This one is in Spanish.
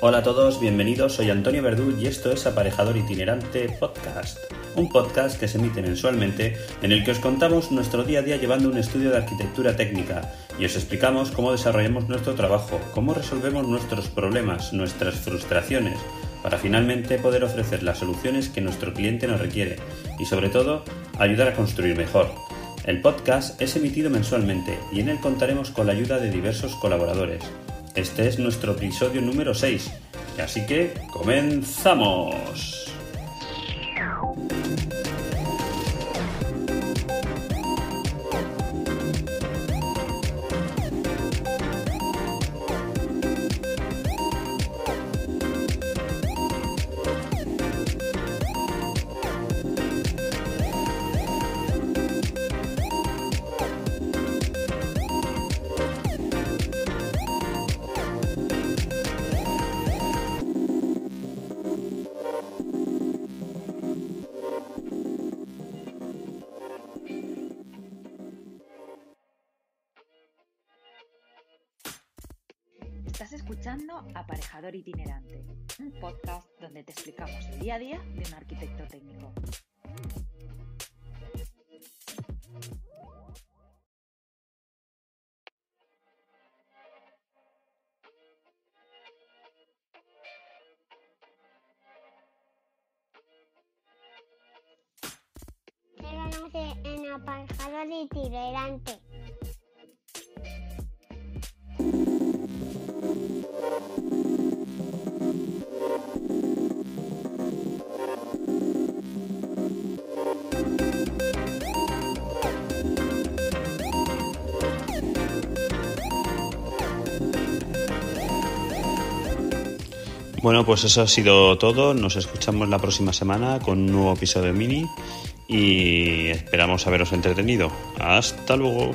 Hola a todos, bienvenidos, soy Antonio Verdú y esto es Aparejador Itinerante Podcast, un podcast que se emite mensualmente en el que os contamos nuestro día a día llevando un estudio de arquitectura técnica y os explicamos cómo desarrollamos nuestro trabajo, cómo resolvemos nuestros problemas, nuestras frustraciones, para finalmente poder ofrecer las soluciones que nuestro cliente nos requiere y sobre todo ayudar a construir mejor. El podcast es emitido mensualmente y en él contaremos con la ayuda de diversos colaboradores. Este es nuestro episodio número 6, así que comenzamos. Estás escuchando Aparejador Itinerante, un podcast donde te explicamos el día a día de un arquitecto técnico. Síganos en Aparejador Itinerante. Bueno, pues eso ha sido todo. Nos escuchamos la próxima semana con un nuevo episodio mini y esperamos haberos entretenido. Hasta luego.